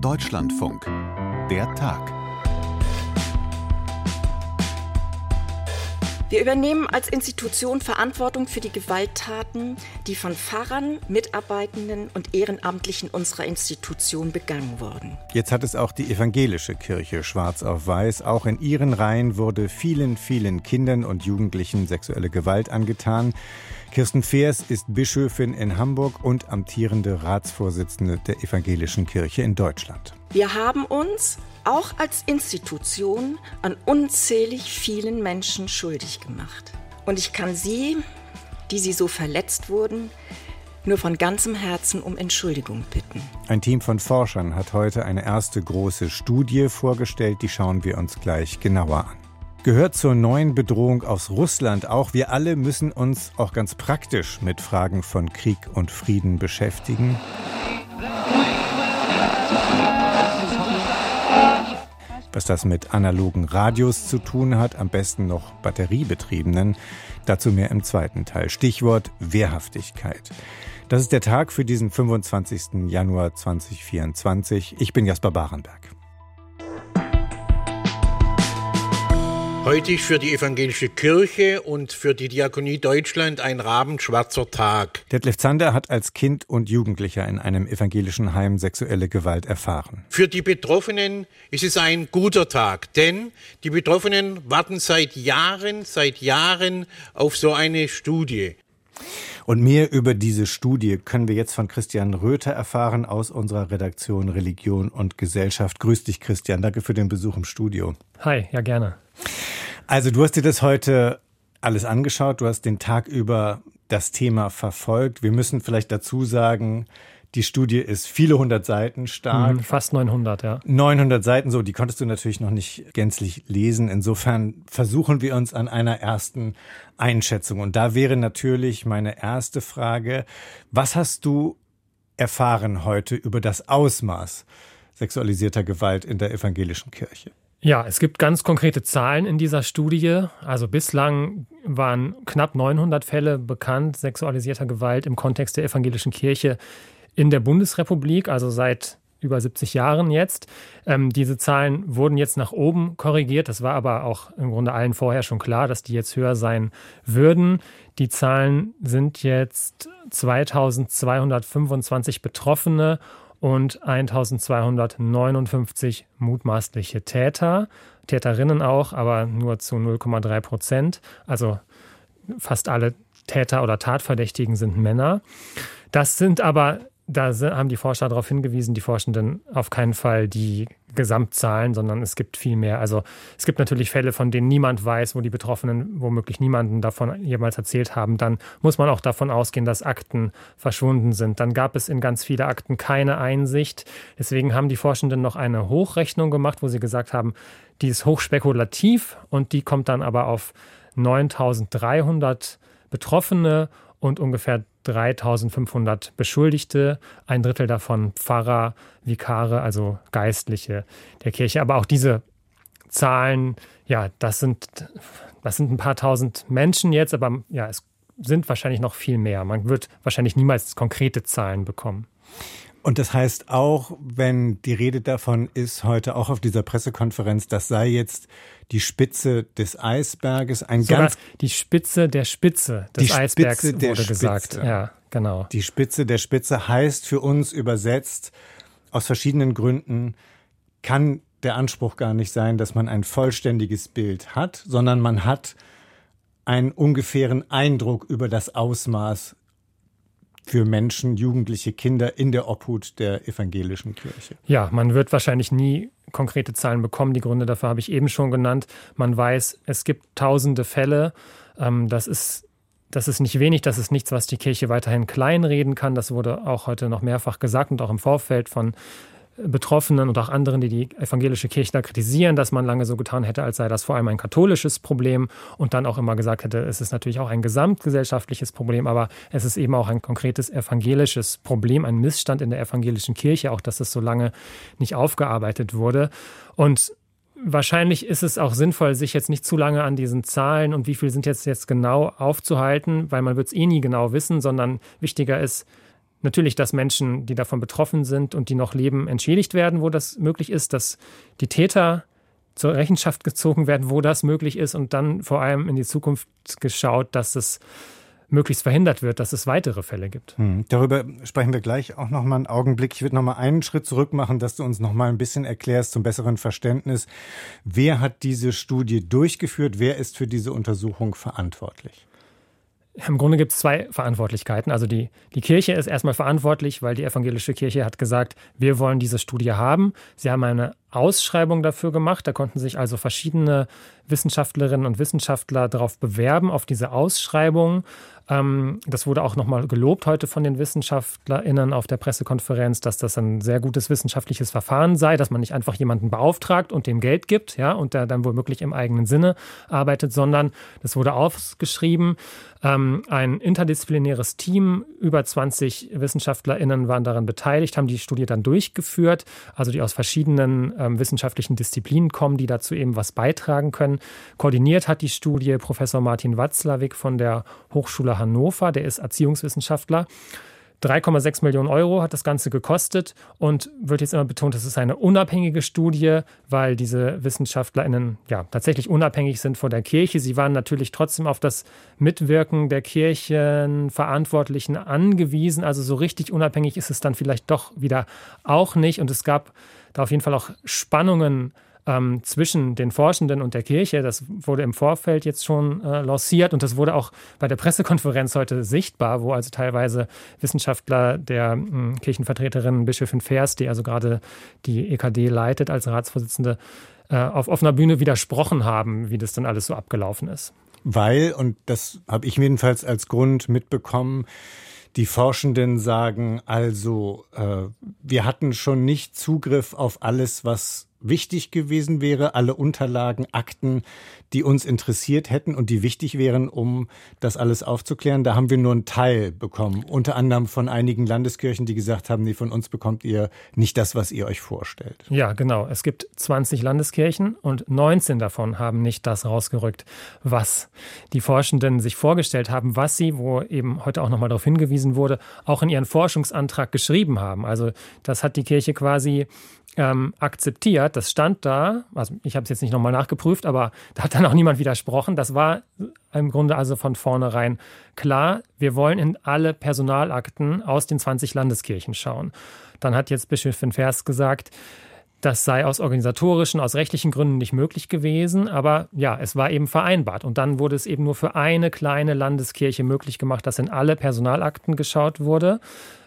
Deutschlandfunk. Der Tag. Wir übernehmen als Institution Verantwortung für die Gewalttaten, die von Pfarrern, Mitarbeitenden und Ehrenamtlichen unserer Institution begangen wurden. Jetzt hat es auch die evangelische Kirche schwarz auf weiß. Auch in ihren Reihen wurde vielen, vielen Kindern und Jugendlichen sexuelle Gewalt angetan. Kirsten Feers ist Bischöfin in Hamburg und amtierende Ratsvorsitzende der evangelischen Kirche in Deutschland. Wir haben uns auch als Institution an unzählig vielen Menschen schuldig gemacht. Und ich kann Sie, die Sie so verletzt wurden, nur von ganzem Herzen um Entschuldigung bitten. Ein Team von Forschern hat heute eine erste große Studie vorgestellt, die schauen wir uns gleich genauer an. Gehört zur neuen Bedrohung aus Russland auch. Wir alle müssen uns auch ganz praktisch mit Fragen von Krieg und Frieden beschäftigen. Was das mit analogen Radios zu tun hat, am besten noch batteriebetriebenen, dazu mehr im zweiten Teil. Stichwort Wehrhaftigkeit. Das ist der Tag für diesen 25. Januar 2024. Ich bin Jasper Barenberg. Heute ist für die evangelische Kirche und für die Diakonie Deutschland ein rabenschwarzer Tag. Detlef Zander hat als Kind und Jugendlicher in einem evangelischen Heim sexuelle Gewalt erfahren. Für die Betroffenen ist es ein guter Tag, denn die Betroffenen warten seit Jahren, seit Jahren auf so eine Studie. Und mehr über diese Studie können wir jetzt von Christian Röther erfahren aus unserer Redaktion Religion und Gesellschaft. Grüß dich, Christian. Danke für den Besuch im Studio. Hi, ja gerne. Also du hast dir das heute alles angeschaut, du hast den Tag über das Thema verfolgt. Wir müssen vielleicht dazu sagen, die Studie ist viele hundert Seiten stark. Mhm, fast 900, ja. 900 Seiten, so, die konntest du natürlich noch nicht gänzlich lesen. Insofern versuchen wir uns an einer ersten Einschätzung. Und da wäre natürlich meine erste Frage, was hast du erfahren heute über das Ausmaß sexualisierter Gewalt in der evangelischen Kirche? Ja, es gibt ganz konkrete Zahlen in dieser Studie. Also bislang waren knapp 900 Fälle bekannt sexualisierter Gewalt im Kontext der evangelischen Kirche in der Bundesrepublik, also seit über 70 Jahren jetzt. Ähm, diese Zahlen wurden jetzt nach oben korrigiert. Das war aber auch im Grunde allen vorher schon klar, dass die jetzt höher sein würden. Die Zahlen sind jetzt 2225 Betroffene und 1259 mutmaßliche Täter, Täterinnen auch, aber nur zu 0,3 Prozent. Also fast alle Täter oder Tatverdächtigen sind Männer. Das sind aber da haben die Forscher darauf hingewiesen, die Forschenden auf keinen Fall die Gesamtzahlen, sondern es gibt viel mehr. Also es gibt natürlich Fälle, von denen niemand weiß, wo die Betroffenen womöglich niemanden davon jemals erzählt haben. Dann muss man auch davon ausgehen, dass Akten verschwunden sind. Dann gab es in ganz viele Akten keine Einsicht. Deswegen haben die Forschenden noch eine Hochrechnung gemacht, wo sie gesagt haben, die ist hochspekulativ und die kommt dann aber auf 9300 Betroffene und ungefähr 3500 Beschuldigte, ein Drittel davon Pfarrer, Vikare, also Geistliche der Kirche. Aber auch diese Zahlen, ja, das sind, das sind ein paar tausend Menschen jetzt, aber ja, es sind wahrscheinlich noch viel mehr. Man wird wahrscheinlich niemals konkrete Zahlen bekommen. Und das heißt auch, wenn die Rede davon ist, heute auch auf dieser Pressekonferenz, das sei jetzt die Spitze des Eisberges, ein Sogar ganz. Die Spitze der Spitze des Eisbergs Spitze der wurde Spitze. gesagt. Ja, genau. Die Spitze der Spitze heißt für uns übersetzt, aus verschiedenen Gründen kann der Anspruch gar nicht sein, dass man ein vollständiges Bild hat, sondern man hat einen ungefähren Eindruck über das Ausmaß für Menschen, Jugendliche, Kinder in der Obhut der evangelischen Kirche? Ja, man wird wahrscheinlich nie konkrete Zahlen bekommen. Die Gründe dafür habe ich eben schon genannt. Man weiß, es gibt tausende Fälle. Ähm, das ist das ist nicht wenig, das ist nichts, was die Kirche weiterhin kleinreden kann. Das wurde auch heute noch mehrfach gesagt und auch im Vorfeld von Betroffenen und auch anderen, die die evangelische Kirche da kritisieren, dass man lange so getan hätte, als sei das vor allem ein katholisches Problem und dann auch immer gesagt hätte, es ist natürlich auch ein gesamtgesellschaftliches Problem, aber es ist eben auch ein konkretes evangelisches Problem, ein Missstand in der evangelischen Kirche, auch dass es so lange nicht aufgearbeitet wurde. Und Wahrscheinlich ist es auch sinnvoll, sich jetzt nicht zu lange an diesen Zahlen und wie viel sind jetzt, jetzt genau aufzuhalten, weil man wird es eh nie genau wissen, sondern wichtiger ist, natürlich, dass Menschen, die davon betroffen sind und die noch leben, entschädigt werden, wo das möglich ist, dass die Täter zur Rechenschaft gezogen werden, wo das möglich ist und dann vor allem in die Zukunft geschaut, dass es möglichst verhindert wird, dass es weitere Fälle gibt. Hm, darüber sprechen wir gleich auch noch mal einen Augenblick. Ich würde noch mal einen Schritt zurück machen, dass du uns noch mal ein bisschen erklärst zum besseren Verständnis. Wer hat diese Studie durchgeführt? Wer ist für diese Untersuchung verantwortlich? Im Grunde gibt es zwei Verantwortlichkeiten. Also die, die Kirche ist erstmal verantwortlich, weil die evangelische Kirche hat gesagt, wir wollen diese Studie haben. Sie haben eine Ausschreibung dafür gemacht. Da konnten sich also verschiedene Wissenschaftlerinnen und Wissenschaftler darauf bewerben, auf diese Ausschreibung. Ähm, das wurde auch nochmal gelobt heute von den WissenschaftlerInnen auf der Pressekonferenz, dass das ein sehr gutes wissenschaftliches Verfahren sei, dass man nicht einfach jemanden beauftragt und dem Geld gibt, ja, und der dann womöglich im eigenen Sinne arbeitet, sondern das wurde ausgeschrieben. Ähm, ein interdisziplinäres Team, über 20 WissenschaftlerInnen waren daran beteiligt, haben die Studie dann durchgeführt, also die aus verschiedenen ähm, wissenschaftlichen Disziplinen kommen, die dazu eben was beitragen können. Koordiniert hat die Studie Professor Martin Watzlawick von der Hochschule Hannover, der ist Erziehungswissenschaftler. 3,6 Millionen Euro hat das Ganze gekostet und wird jetzt immer betont, es ist eine unabhängige Studie, weil diese WissenschaftlerInnen ja tatsächlich unabhängig sind von der Kirche. Sie waren natürlich trotzdem auf das Mitwirken der Kirchenverantwortlichen angewiesen. Also so richtig unabhängig ist es dann vielleicht doch wieder auch nicht. Und es gab da auf jeden Fall auch Spannungen ähm, zwischen den Forschenden und der Kirche. Das wurde im Vorfeld jetzt schon äh, lanciert und das wurde auch bei der Pressekonferenz heute sichtbar, wo also teilweise Wissenschaftler der äh, Kirchenvertreterin Bischöfin Vers, die also gerade die EKD leitet als Ratsvorsitzende, äh, auf offener Bühne widersprochen haben, wie das dann alles so abgelaufen ist. Weil, und das habe ich jedenfalls als Grund mitbekommen, die Forschenden sagen also, äh, wir hatten schon nicht Zugriff auf alles, was wichtig gewesen wäre, alle Unterlagen, Akten, die uns interessiert hätten und die wichtig wären, um das alles aufzuklären. Da haben wir nur einen Teil bekommen, unter anderem von einigen Landeskirchen, die gesagt haben, nee, von uns bekommt ihr nicht das, was ihr euch vorstellt. Ja, genau. Es gibt 20 Landeskirchen und 19 davon haben nicht das rausgerückt, was die Forschenden sich vorgestellt haben, was sie, wo eben heute auch nochmal darauf hingewiesen wurde, auch in ihren Forschungsantrag geschrieben haben. Also das hat die Kirche quasi ähm, akzeptiert. Das stand da, also ich habe es jetzt nicht nochmal nachgeprüft, aber da hat dann auch niemand widersprochen. Das war im Grunde also von vornherein klar. Wir wollen in alle Personalakten aus den 20 Landeskirchen schauen. Dann hat jetzt Bischöfin Vers gesagt, das sei aus organisatorischen, aus rechtlichen Gründen nicht möglich gewesen, aber ja, es war eben vereinbart. Und dann wurde es eben nur für eine kleine Landeskirche möglich gemacht, dass in alle Personalakten geschaut wurde.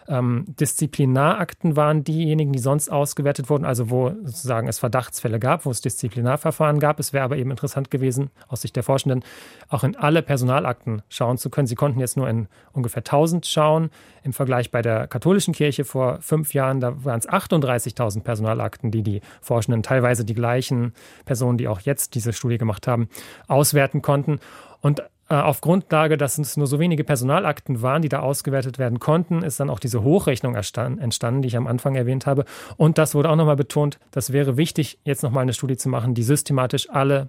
Ähm, Disziplinarakten waren diejenigen, die sonst ausgewertet wurden, also wo sozusagen es Verdachtsfälle gab, wo es Disziplinarverfahren gab. Es wäre aber eben interessant gewesen, aus Sicht der Forschenden, auch in alle Personalakten schauen zu können. Sie konnten jetzt nur in ungefähr 1000 schauen. Im Vergleich bei der katholischen Kirche vor fünf Jahren, da waren es 38.000 Personalakten, die die Forschenden, teilweise die gleichen Personen, die auch jetzt diese Studie gemacht haben, auswerten konnten. Und auf Grundlage, dass es nur so wenige Personalakten waren, die da ausgewertet werden konnten, ist dann auch diese Hochrechnung entstanden, die ich am Anfang erwähnt habe. Und das wurde auch nochmal betont, das wäre wichtig, jetzt nochmal eine Studie zu machen, die systematisch alle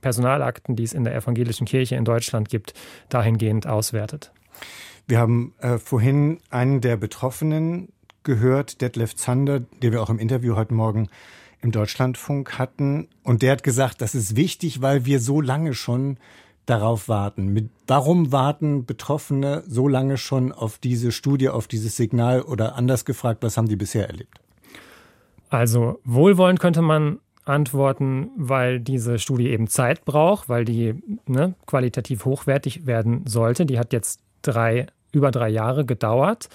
Personalakten, die es in der evangelischen Kirche in Deutschland gibt, dahingehend auswertet. Wir haben äh, vorhin einen der Betroffenen gehört, Detlef Zander, den wir auch im Interview heute Morgen im Deutschlandfunk hatten. Und der hat gesagt, das ist wichtig, weil wir so lange schon darauf warten? Mit, warum warten Betroffene so lange schon auf diese Studie, auf dieses Signal oder anders gefragt, was haben die bisher erlebt? Also wohlwollend könnte man antworten, weil diese Studie eben Zeit braucht, weil die ne, qualitativ hochwertig werden sollte. Die hat jetzt drei, über drei Jahre gedauert.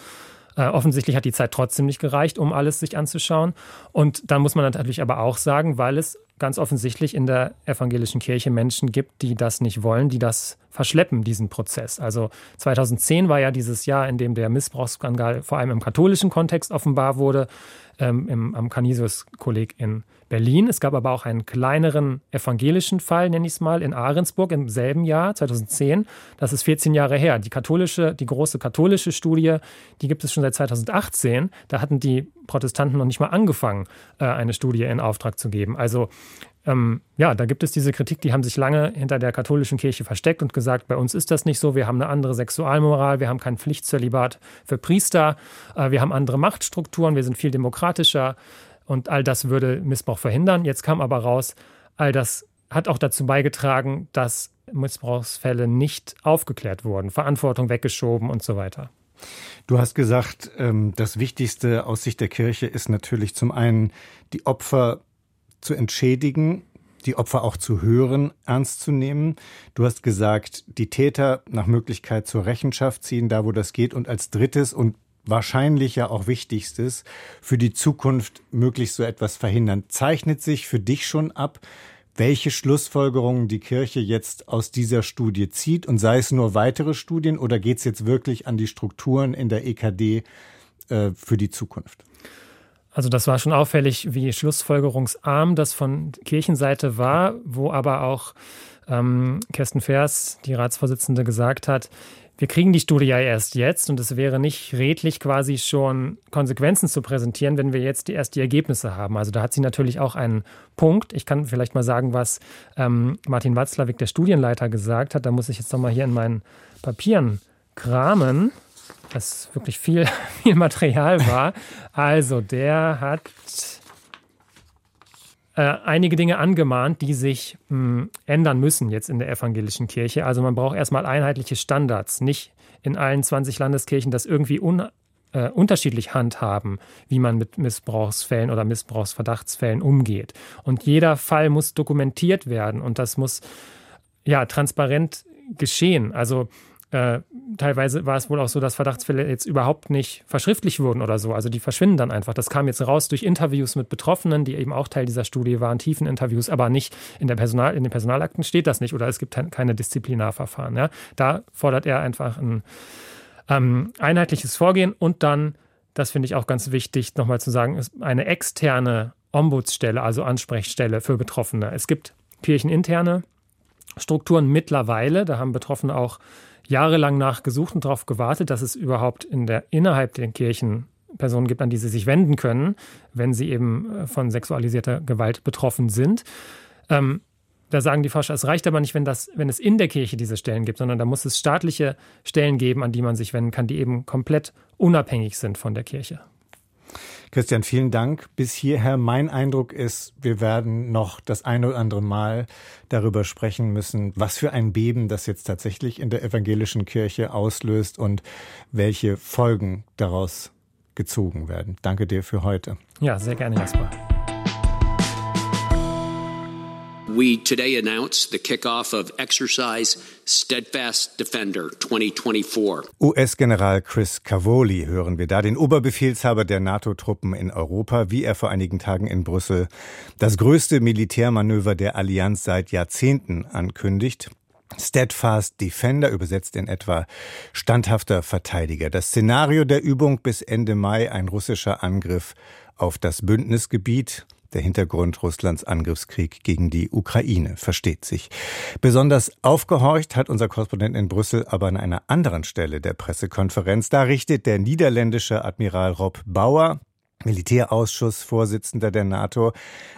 Äh, offensichtlich hat die Zeit trotzdem nicht gereicht, um alles sich anzuschauen. Und dann muss man natürlich aber auch sagen, weil es ganz offensichtlich in der evangelischen Kirche Menschen gibt, die das nicht wollen, die das verschleppen, diesen Prozess. Also 2010 war ja dieses Jahr, in dem der Missbrauchsskandal vor allem im katholischen Kontext offenbar wurde, ähm, im, am Canisius-Kolleg in Berlin. Es gab aber auch einen kleineren evangelischen Fall, nenne ich es mal, in Ahrensburg im selben Jahr, 2010. Das ist 14 Jahre her. Die katholische, die große katholische Studie, die gibt es schon seit 2018. Da hatten die Protestanten noch nicht mal angefangen, äh, eine Studie in Auftrag zu geben. Also ähm, ja, da gibt es diese Kritik, die haben sich lange hinter der katholischen Kirche versteckt und gesagt, bei uns ist das nicht so, wir haben eine andere Sexualmoral, wir haben kein Pflichtzölibat für Priester, äh, wir haben andere Machtstrukturen, wir sind viel demokratischer und all das würde Missbrauch verhindern. Jetzt kam aber raus, all das hat auch dazu beigetragen, dass Missbrauchsfälle nicht aufgeklärt wurden, Verantwortung weggeschoben und so weiter. Du hast gesagt, ähm, das Wichtigste aus Sicht der Kirche ist natürlich zum einen die Opfer zu entschädigen, die Opfer auch zu hören, ernst zu nehmen. Du hast gesagt, die Täter nach Möglichkeit zur Rechenschaft ziehen, da wo das geht. Und als drittes und wahrscheinlich ja auch wichtigstes, für die Zukunft möglichst so etwas verhindern. Zeichnet sich für dich schon ab, welche Schlussfolgerungen die Kirche jetzt aus dieser Studie zieht und sei es nur weitere Studien oder geht es jetzt wirklich an die Strukturen in der EKD äh, für die Zukunft? Also das war schon auffällig, wie schlussfolgerungsarm das von Kirchenseite war, wo aber auch ähm, Kirsten Vers, die Ratsvorsitzende, gesagt hat, wir kriegen die Studie ja erst jetzt und es wäre nicht redlich, quasi schon Konsequenzen zu präsentieren, wenn wir jetzt die, erst die Ergebnisse haben. Also da hat sie natürlich auch einen Punkt. Ich kann vielleicht mal sagen, was ähm, Martin Watzlawick, der Studienleiter, gesagt hat. Da muss ich jetzt nochmal hier in meinen Papieren kramen, dass wirklich viel, viel Material war. Also der hat äh, einige Dinge angemahnt, die sich mh, hm, ändern müssen jetzt in der evangelischen Kirche. Also man braucht erstmal einheitliche Standards, nicht in allen 20 Landeskirchen das irgendwie un, äh, unterschiedlich handhaben, wie man mit Missbrauchsfällen oder Missbrauchsverdachtsfällen umgeht. Und jeder Fall muss dokumentiert werden und das muss ja transparent geschehen. Also äh, teilweise war es wohl auch so, dass Verdachtsfälle jetzt überhaupt nicht verschriftlich wurden oder so. Also die verschwinden dann einfach. Das kam jetzt raus durch Interviews mit Betroffenen, die eben auch Teil dieser Studie waren, tiefen Interviews, aber nicht in, der Personal, in den Personalakten steht das nicht oder es gibt keine Disziplinarverfahren. Ja. Da fordert er einfach ein ähm, einheitliches Vorgehen und dann, das finde ich auch ganz wichtig, nochmal zu sagen, ist eine externe Ombudsstelle, also Ansprechstelle für Betroffene. Es gibt kircheninterne Strukturen mittlerweile, da haben Betroffene auch jahrelang nachgesucht und darauf gewartet, dass es überhaupt in der, innerhalb der Kirchen Personen gibt, an die sie sich wenden können, wenn sie eben äh, von sexualisierter Gewalt betroffen sind. Ähm, da sagen die Forscher, es reicht aber nicht, wenn, das, wenn es in der Kirche diese Stellen gibt, sondern da muss es staatliche Stellen geben, an die man sich wenden kann, die eben komplett unabhängig sind von der Kirche. Christian, vielen Dank. Bis hierher mein Eindruck ist, wir werden noch das eine oder andere Mal darüber sprechen müssen, was für ein Beben das jetzt tatsächlich in der evangelischen Kirche auslöst und welche Folgen daraus gezogen werden. Danke dir für heute. Ja, sehr gerne, Jasper. we today announce the kickoff of Exercise Steadfast Defender 2024. US-General Chris Cavoli hören wir da, den Oberbefehlshaber der NATO-Truppen in Europa, wie er vor einigen Tagen in Brüssel das größte Militärmanöver der Allianz seit Jahrzehnten ankündigt. Steadfast Defender übersetzt in etwa standhafter Verteidiger. Das Szenario der Übung bis Ende Mai ein russischer Angriff auf das Bündnisgebiet. Der Hintergrund Russlands Angriffskrieg gegen die Ukraine versteht sich. Besonders aufgehorcht hat unser Korrespondent in Brüssel aber an einer anderen Stelle der Pressekonferenz. Da richtet der niederländische Admiral Rob Bauer Militärausschussvorsitzender der NATO,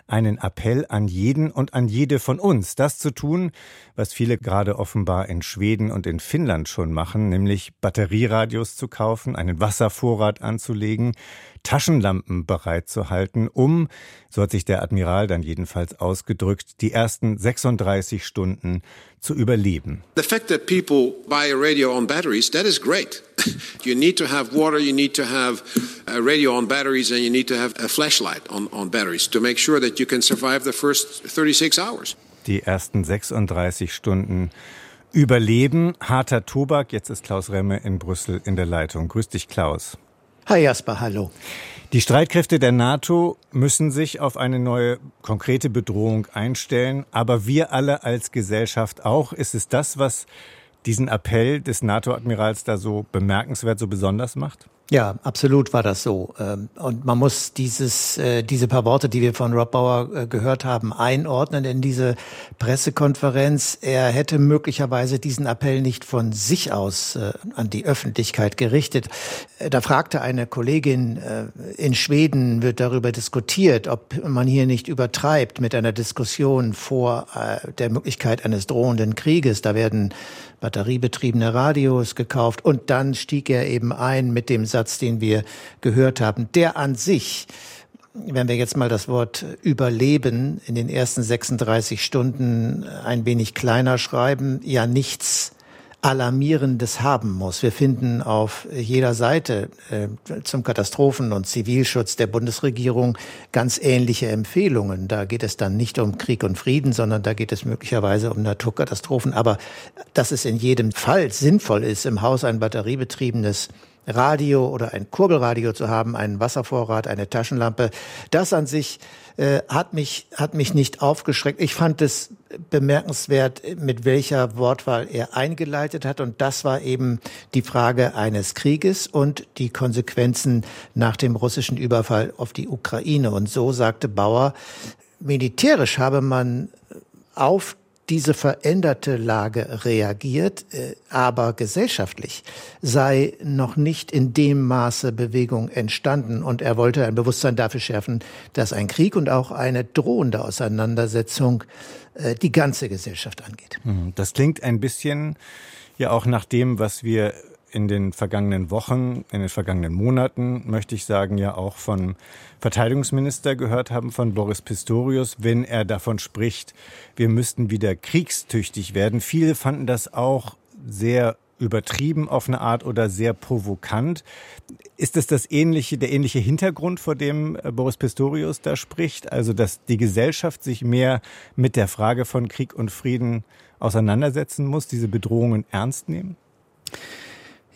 einen Appell an jeden und an jede von uns, das zu tun, was viele gerade offenbar in Schweden und in Finnland schon machen, nämlich Batterieradios zu kaufen, einen Wasservorrat anzulegen, Taschenlampen bereitzuhalten, um, so hat sich der Admiral dann jedenfalls ausgedrückt, die ersten 36 Stunden zu überleben. The fact that people buy a radio on batteries, that is great. you need to have water, you need to have a radio on batteries, and you need to have a flashlight on, on batteries to make sure that you can survive the first 36 hours. Die ersten 36 Stunden überleben. Harter Tobak. Jetzt ist Klaus Remme in Brüssel in der Leitung. Grüß dich, Klaus. Hi Jasper, hallo. Die Streitkräfte der NATO müssen sich auf eine neue konkrete Bedrohung einstellen, aber wir alle als Gesellschaft auch. Ist es das, was diesen Appell des NATO-Admirals da so bemerkenswert, so besonders macht? Ja, absolut war das so. Ähm, und man muss dieses, äh, diese paar Worte, die wir von Rob Bauer äh, gehört haben, einordnen in diese Pressekonferenz. Er hätte möglicherweise diesen Appell nicht von sich aus äh, an die Öffentlichkeit gerichtet. Da fragte eine Kollegin, in Schweden wird darüber diskutiert, ob man hier nicht übertreibt mit einer Diskussion vor der Möglichkeit eines drohenden Krieges. Da werden batteriebetriebene Radios gekauft und dann stieg er eben ein mit dem Satz, den wir gehört haben, der an sich wenn wir jetzt mal das Wort Überleben in den ersten 36 Stunden ein wenig kleiner schreiben, ja nichts Alarmierendes haben muss. Wir finden auf jeder Seite äh, zum Katastrophen- und Zivilschutz der Bundesregierung ganz ähnliche Empfehlungen. Da geht es dann nicht um Krieg und Frieden, sondern da geht es möglicherweise um Naturkatastrophen. Aber dass es in jedem Fall sinnvoll ist, im Haus ein batteriebetriebenes Radio oder ein Kurbelradio zu haben, einen Wasservorrat, eine Taschenlampe, das an sich äh, hat mich hat mich nicht aufgeschreckt. Ich fand es bemerkenswert, mit welcher Wortwahl er eingeleitet hat. Und das war eben die Frage eines Krieges und die Konsequenzen nach dem russischen Überfall auf die Ukraine. Und so sagte Bauer, militärisch habe man auf diese veränderte Lage reagiert, äh, aber gesellschaftlich sei noch nicht in dem Maße Bewegung entstanden. Und er wollte ein Bewusstsein dafür schärfen, dass ein Krieg und auch eine drohende Auseinandersetzung äh, die ganze Gesellschaft angeht. Mhm. Das klingt ein bisschen ja auch nach dem, was wir in den vergangenen Wochen, in den vergangenen Monaten, möchte ich sagen, ja auch von Verteidigungsminister gehört haben, von Boris Pistorius, wenn er davon spricht, wir müssten wieder kriegstüchtig werden. Viele fanden das auch sehr übertrieben auf eine Art oder sehr provokant. Ist es das ähnliche, der ähnliche Hintergrund, vor dem äh, Boris Pistorius da spricht? Also, dass die Gesellschaft sich mehr mit der Frage von Krieg und Frieden auseinandersetzen muss, diese Bedrohungen ernst nehmen?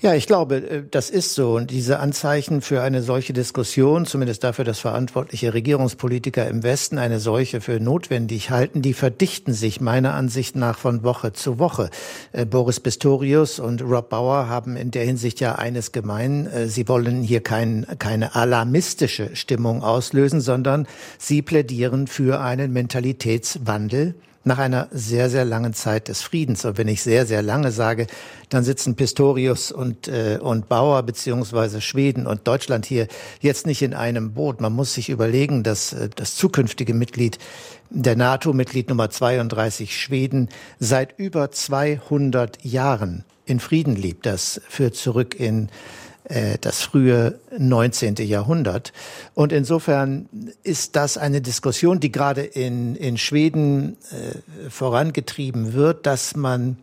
Ja, ich glaube, äh, das ist so. Und diese Anzeichen für eine solche Diskussion, zumindest dafür, dass verantwortliche Regierungspolitiker im Westen eine solche für notwendig halten, die verdichten sich meiner Ansicht nach von Woche zu Woche. Äh, Boris Pistorius und Rob Bauer haben in der Hinsicht ja eines gemein. Äh, sie wollen hier kein, keine alarmistische Stimmung auslösen, sondern sie plädieren für einen Mentalitätswandel nach einer sehr, sehr langen Zeit des Friedens. Und wenn ich sehr, sehr lange sage, dann sitzen Pistorius und, äh, und Bauer beziehungsweise Schweden und Deutschland hier jetzt nicht in einem Boot. Man muss sich überlegen, dass äh, das zukünftige Mitglied der NATO, Mitglied Nummer 32 Schweden, seit über 200 Jahren in Frieden lebt. Das führt zurück in das frühe 19. Jahrhundert. Und insofern ist das eine Diskussion, die gerade in, in Schweden äh, vorangetrieben wird, dass man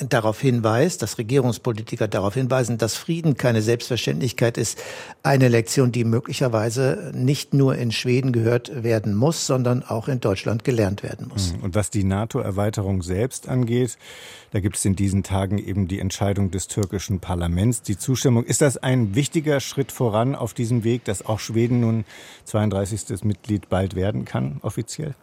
darauf hinweist, dass Regierungspolitiker darauf hinweisen, dass Frieden keine Selbstverständlichkeit ist, eine Lektion, die möglicherweise nicht nur in Schweden gehört werden muss, sondern auch in Deutschland gelernt werden muss. Und was die NATO-Erweiterung selbst angeht, da gibt es in diesen Tagen eben die Entscheidung des türkischen Parlaments, die Zustimmung. Ist das ein wichtiger Schritt voran auf diesem Weg, dass auch Schweden nun 32. Mitglied bald werden kann, offiziell?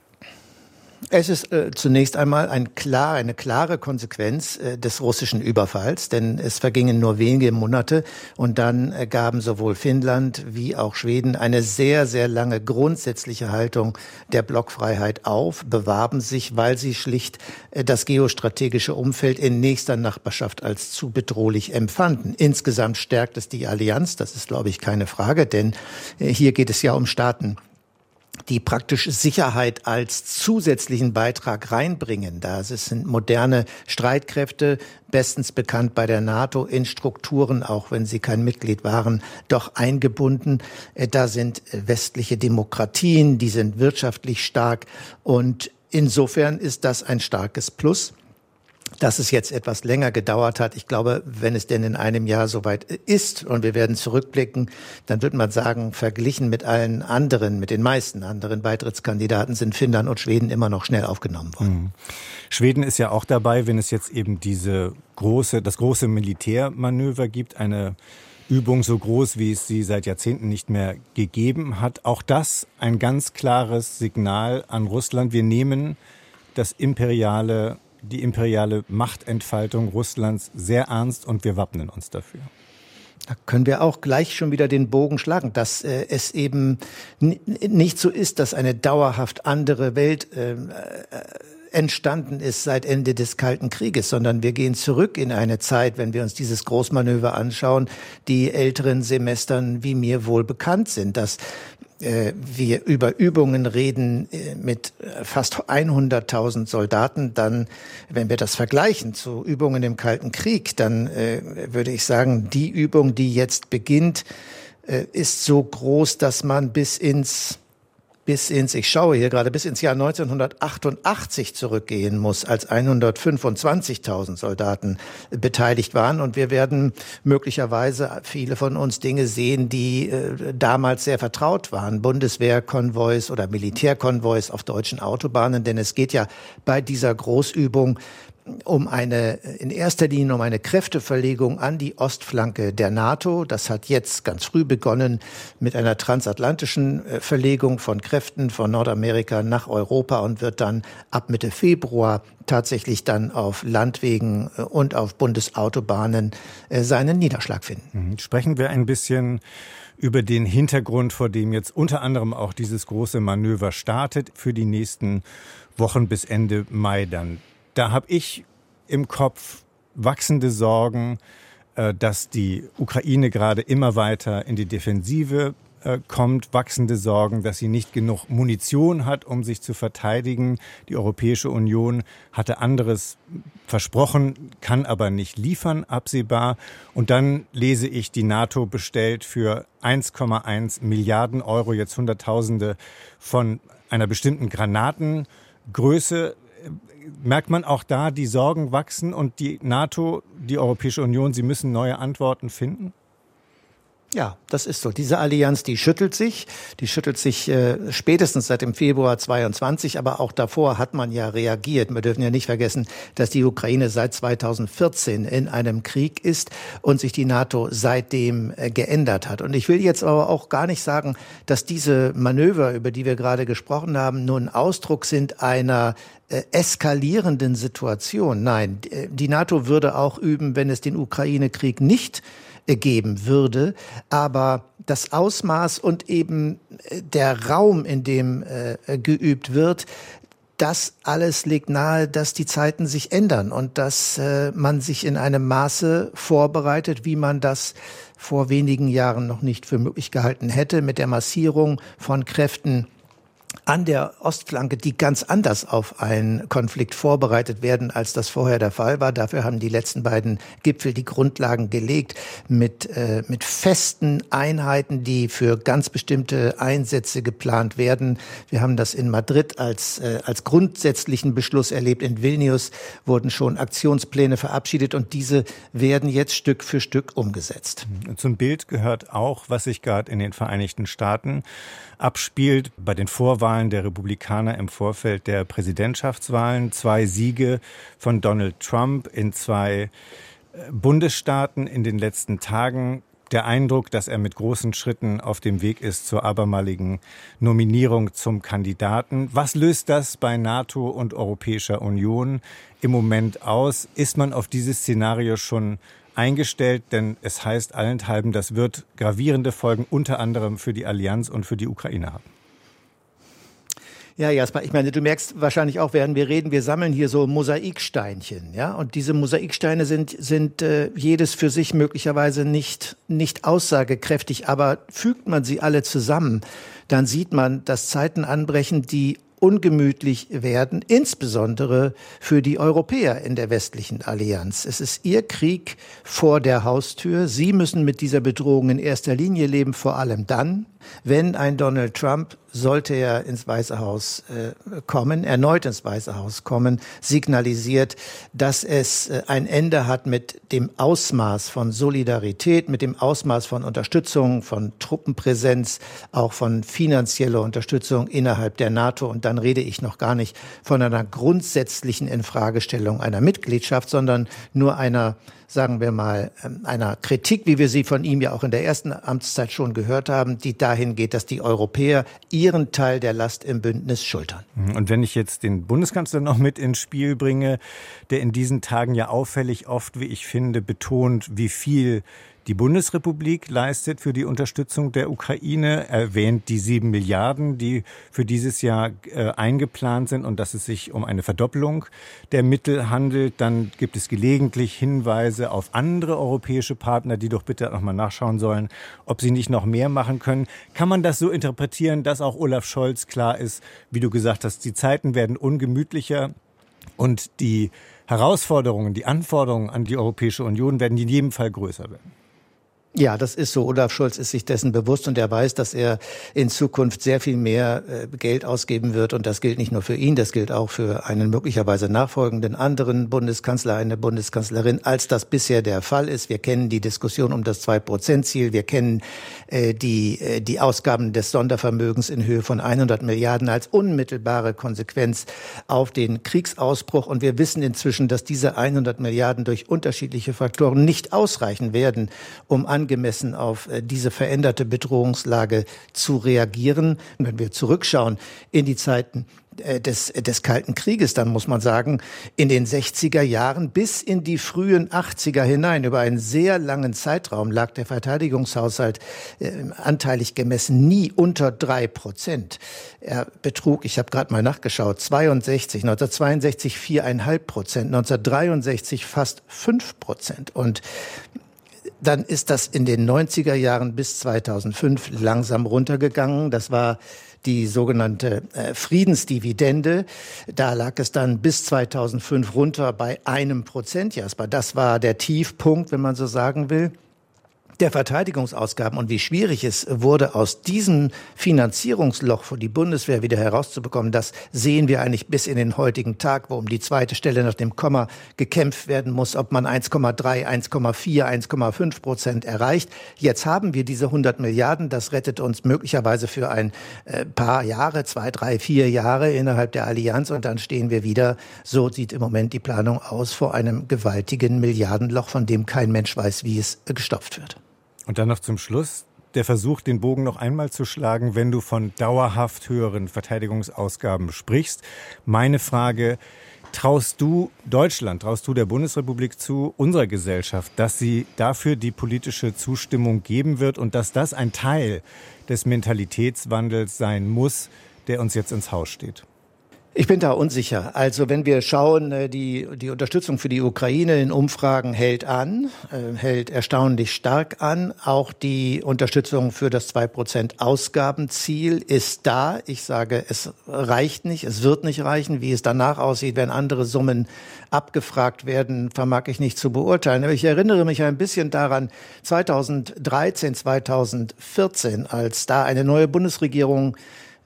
Es ist äh, zunächst einmal ein klar, eine klare Konsequenz äh, des russischen Überfalls, denn es vergingen nur wenige Monate und dann äh, gaben sowohl Finnland wie auch Schweden eine sehr, sehr lange grundsätzliche Haltung der Blockfreiheit auf, bewarben sich, weil sie schlicht äh, das geostrategische Umfeld in nächster Nachbarschaft als zu bedrohlich empfanden. Insgesamt stärkt es die Allianz, das ist, glaube ich, keine Frage, denn äh, hier geht es ja um Staaten, die praktisch Sicherheit als zusätzlichen Beitrag reinbringen. Da sind moderne Streitkräfte, bestens bekannt bei der NATO, in Strukturen, auch wenn sie kein Mitglied waren, doch eingebunden. Äh, da sind westliche Demokratien, die sind wirtschaftlich stark und insofern ist das ein starkes Plus dass es jetzt etwas länger gedauert hat. Ich glaube, wenn es denn in einem Jahr soweit ist und wir werden zurückblicken, dann wird man sagen, verglichen mit allen anderen, mit den meisten anderen Beitrittskandidaten sind Finnland und Schweden immer noch schnell aufgenommen worden. Mhm. Schweden ist ja auch dabei, wenn es jetzt eben diese große, das große Militärmanöver gibt, eine Übung so groß, wie es sie seit Jahrzehnten nicht mehr gegeben hat. Auch das ein ganz klares Signal an Russland. Wir nehmen das imperiale die imperiale Machtentfaltung Russlands sehr ernst und wir wappnen uns dafür. Da können wir auch gleich schon wieder den Bogen schlagen, dass äh, es eben nicht so ist, dass eine dauerhaft andere Welt äh, äh, entstanden ist seit Ende des Kalten Krieges, sondern wir gehen zurück in eine Zeit, wenn wir uns dieses Großmanöver anschauen, die älteren Semestern wie mir wohl bekannt sind, dass wir über Übungen reden äh, mit äh, fast 100.000 Soldaten, dann, wenn wir das vergleichen zu Übungen im Kalten Krieg, dann äh, würde ich sagen, die Übung, die jetzt beginnt, äh, ist so groß, dass man bis ins bis ins, ich schaue hier gerade, bis ins Jahr 1988 zurückgehen muss, als 125.000 Soldaten beteiligt waren. Und wir werden möglicherweise viele von uns Dinge sehen, die äh, damals sehr vertraut waren. Bundeswehrkonvois oder Militärkonvois auf deutschen Autobahnen. Denn es geht ja bei dieser Großübung um eine, in erster Linie um eine Kräfteverlegung an die Ostflanke der NATO. Das hat jetzt ganz früh begonnen mit einer transatlantischen äh, Verlegung von Kräften von Nordamerika nach Europa und wird dann ab Mitte Februar tatsächlich dann auf Landwegen äh, und auf Bundesautobahnen äh, seinen Niederschlag finden. Mhm. Sprechen wir ein bisschen über den Hintergrund, vor dem jetzt unter anderem auch dieses große Manöver startet für die nächsten Wochen bis Ende Mai dann da habe ich im Kopf wachsende Sorgen, äh, dass die Ukraine gerade immer weiter in die Defensive äh, kommt, wachsende Sorgen, dass sie nicht genug Munition hat, um sich zu verteidigen. Die Europäische Union hatte anderes versprochen, kann aber nicht liefern, absehbar. Und dann lese ich, die NATO bestellt für 1,1 Milliarden Euro jetzt Hunderttausende von einer bestimmten Granatengröße merkt man auch da, die Sorgen wachsen und die NATO, die Europäische Union, sie müssen neue Antworten finden? Ja, das ist so. Diese Allianz, die schüttelt sich, die schüttelt sich äh, spätestens seit dem Februar 22, aber auch davor hat man ja reagiert. Wir dürfen ja nicht vergessen, dass die Ukraine seit 2014 in einem Krieg ist und sich die NATO seitdem äh, geändert hat. Und ich will jetzt aber auch gar nicht sagen, dass diese Manöver, über die wir gerade gesprochen haben, nur ein Ausdruck sind einer äh, eskalierenden Situation. Nein, äh, die NATO würde auch üben, wenn es den Ukraine-Krieg nicht geben würde. Aber das Ausmaß und eben äh, der Raum, in dem äh, geübt wird, das alles legt nahe, dass die Zeiten sich ändern und dass äh, man sich in einem Maße vorbereitet, wie man das vor wenigen Jahren noch nicht für möglich gehalten hätte, mit der Massierung von Kräften an der Ostflanke, die ganz anders auf einen Konflikt vorbereitet werden, als das vorher der Fall war. Dafür haben die letzten beiden Gipfel die Grundlagen gelegt mit, äh, mit festen Einheiten, die für ganz bestimmte Einsätze geplant werden. Wir haben das in Madrid als, äh, als grundsätzlichen Beschluss erlebt. In Vilnius wurden schon Aktionspläne verabschiedet und diese werden jetzt Stück für Stück umgesetzt. Zum Bild gehört auch, was sich gerade in den Vereinigten Staaten abspielt bei den Vorwahlen der Republikaner im Vorfeld der Präsidentschaftswahlen. Zwei Siege von Donald Trump in zwei äh, Bundesstaaten in den letzten Tagen. Der Eindruck, dass er mit großen Schritten auf dem Weg ist zur abermaligen Nominierung zum Kandidaten. Was löst das bei NATO und Europäischer Union im Moment aus? Ist man auf dieses Szenario schon eingestellt, denn es heißt allenthalben, das wird gravierende Folgen unter anderem für die Allianz und für die Ukraine haben. Ja, Jasper, ich meine, du merkst wahrscheinlich auch, während wir reden, wir sammeln hier so Mosaiksteinchen, ja, und diese Mosaiksteine sind sind äh, jedes für sich möglicherweise nicht nicht aussagekräftig, aber fügt man sie alle zusammen, dann sieht man, dass Zeiten anbrechen, die ungemütlich werden, insbesondere für die Europäer in der westlichen Allianz. Es ist ihr Krieg vor der Haustür. Sie müssen mit dieser Bedrohung in erster Linie leben, vor allem dann, wenn ein Donald Trump, sollte er ins Weiße Haus äh, kommen, erneut ins Weiße Haus kommen, signalisiert, dass es äh, ein Ende hat mit dem Ausmaß von Solidarität, mit dem Ausmaß von Unterstützung, von Truppenpräsenz, auch von finanzieller Unterstützung innerhalb der NATO. Und dann rede ich noch gar nicht von einer grundsätzlichen Infragestellung einer Mitgliedschaft, sondern nur einer sagen wir mal, ähm, einer Kritik, wie wir sie von ihm ja auch in der ersten Amtszeit schon gehört haben, die dahin geht, dass die Europäer ihren Teil der Last im Bündnis schultern. Mhm. Und wenn ich jetzt den Bundeskanzler noch mit ins Spiel bringe, der in diesen Tagen ja auffällig oft, wie ich finde, betont, wie viel die Bundesrepublik leistet für die Unterstützung der Ukraine, erwähnt die sieben Milliarden, die für dieses Jahr äh, eingeplant sind und dass es sich um eine Verdoppelung der Mittel handelt. Dann gibt es gelegentlich Hinweise auf andere europäische Partner, die doch bitte nochmal nachschauen sollen, ob sie nicht noch mehr machen können. Kann man das so interpretieren, dass auch Olaf Scholz klar ist, wie du gesagt hast, die Zeiten werden ungemütlicher und die Herausforderungen, die Anforderungen an die Europäische Union werden in jedem Fall größer werden? Ja, das ist so. Olaf Scholz ist sich dessen bewusst und er weiß, dass er in Zukunft sehr viel mehr äh, Geld ausgeben wird. Und das gilt nicht nur für ihn, das gilt auch für einen möglicherweise nachfolgenden anderen Bundeskanzler, eine Bundeskanzlerin, als das bisher der Fall ist. Wir kennen die Diskussion um das Zwei-Prozent-Ziel. Wir kennen äh, die, äh, die Ausgaben des Sondervermögens in Höhe von 100 Milliarden als unmittelbare Konsequenz auf den Kriegsausbruch. Und wir wissen inzwischen, dass diese 100 Milliarden durch unterschiedliche Faktoren nicht ausreichen werden, um angemessen auf äh, diese veränderte Bedrohungslage zu reagieren. wenn wir zurückschauen in die Zeiten äh, des, des Kalten Krieges, dann muss man sagen, in den 60er Jahren bis in die frühen 80er hinein, über einen sehr langen Zeitraum lag der Verteidigungshaushalt äh, anteilig gemessen nie unter drei Prozent. Er betrug, ich habe gerade mal nachgeschaut, 62, 1962 viereinhalb Prozent, 1963 fast fünf Prozent. Und dann ist das in den 90er Jahren bis 2005 langsam runtergegangen. Das war die sogenannte äh, Friedensdividende. Da lag es dann bis 2005 runter bei einem Prozent. Jasper, das war der Tiefpunkt, wenn man so sagen will der Verteidigungsausgaben und wie schwierig es wurde, aus diesem Finanzierungsloch für die Bundeswehr wieder herauszubekommen, das sehen wir eigentlich bis in den heutigen Tag, wo um die zweite Stelle nach dem Komma gekämpft werden muss, ob man 1,3, 1,4, 1,5 Prozent erreicht. Jetzt haben wir diese 100 Milliarden. Das rettet uns möglicherweise für ein äh, paar Jahre, zwei, drei, vier Jahre innerhalb der Allianz und dann stehen wir wieder, so sieht im Moment die Planung aus, vor einem gewaltigen Milliardenloch, von dem kein Mensch weiß, wie es gestopft wird. Und dann noch zum Schluss der Versuch, den Bogen noch einmal zu schlagen, wenn du von dauerhaft höheren Verteidigungsausgaben sprichst. Meine Frage, traust du Deutschland, traust du der Bundesrepublik zu, unserer Gesellschaft, dass sie dafür die politische Zustimmung geben wird und dass das ein Teil des Mentalitätswandels sein muss, der uns jetzt ins Haus steht? Ich bin da unsicher. Also wenn wir schauen, äh, die, die Unterstützung für die Ukraine in Umfragen hält an, äh, hält erstaunlich stark an. Auch die Unterstützung für das 2% Ausgabenziel ist da. Ich sage, es reicht nicht, es wird nicht reichen. Wie es danach aussieht, wenn andere Summen abgefragt werden, vermag ich nicht zu beurteilen. Aber ich erinnere mich ein bisschen daran, 2013, 2014, als da eine neue Bundesregierung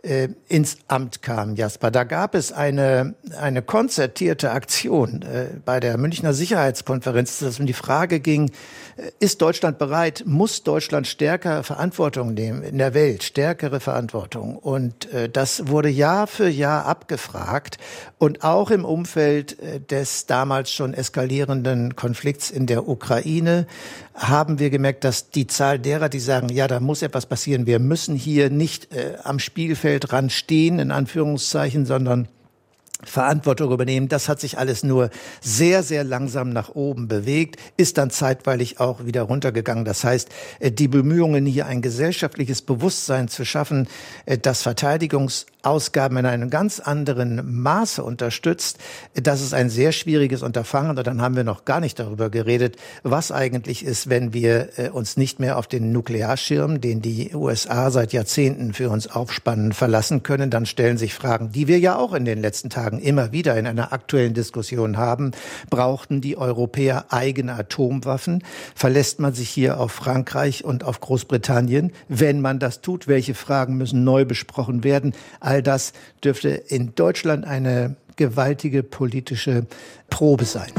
äh, ins Amt kam, Jasper. Da gab es eine, eine konzertierte Aktion äh, bei der Münchner Sicherheitskonferenz, dass um die Frage ging, äh, ist Deutschland bereit, muss Deutschland stärker Verantwortung nehmen in der Welt, stärkere Verantwortung? Und äh, das wurde Jahr für Jahr abgefragt und auch im Umfeld äh, des damals schon eskalierenden Konflikts in der Ukraine haben wir gemerkt, dass die Zahl derer, die sagen, ja, da muss etwas passieren, wir müssen hier nicht äh, am Spielfeldrand stehen, in Anführungszeichen, sondern Verantwortung übernehmen. Das hat sich alles nur sehr, sehr langsam nach oben bewegt, ist dann zeitweilig auch wieder runtergegangen. Das heißt, äh, die Bemühungen, hier ein gesellschaftliches Bewusstsein zu schaffen, äh, das Verteidigungs Ausgaben in einem ganz anderen Maße unterstützt. Das ist ein sehr schwieriges Unterfangen. Und dann haben wir noch gar nicht darüber geredet, was eigentlich ist, wenn wir äh, uns nicht mehr auf den Nuklearschirm, den die USA seit Jahrzehnten für uns aufspannen, verlassen können. Dann stellen sich Fragen, die wir ja auch in den letzten Tagen immer wieder in einer aktuellen Diskussion haben. Brauchten die Europäer eigene Atomwaffen? Verlässt man sich hier auf Frankreich und auf Großbritannien? Wenn man das tut, welche Fragen müssen neu besprochen werden? All das dürfte in Deutschland eine gewaltige politische Probe sein.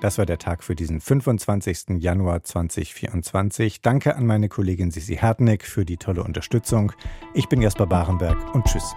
Das war der Tag für diesen 25. Januar 2024. Danke an meine Kollegin Sisi Hartneck für die tolle Unterstützung. Ich bin Jasper Barenberg und tschüss.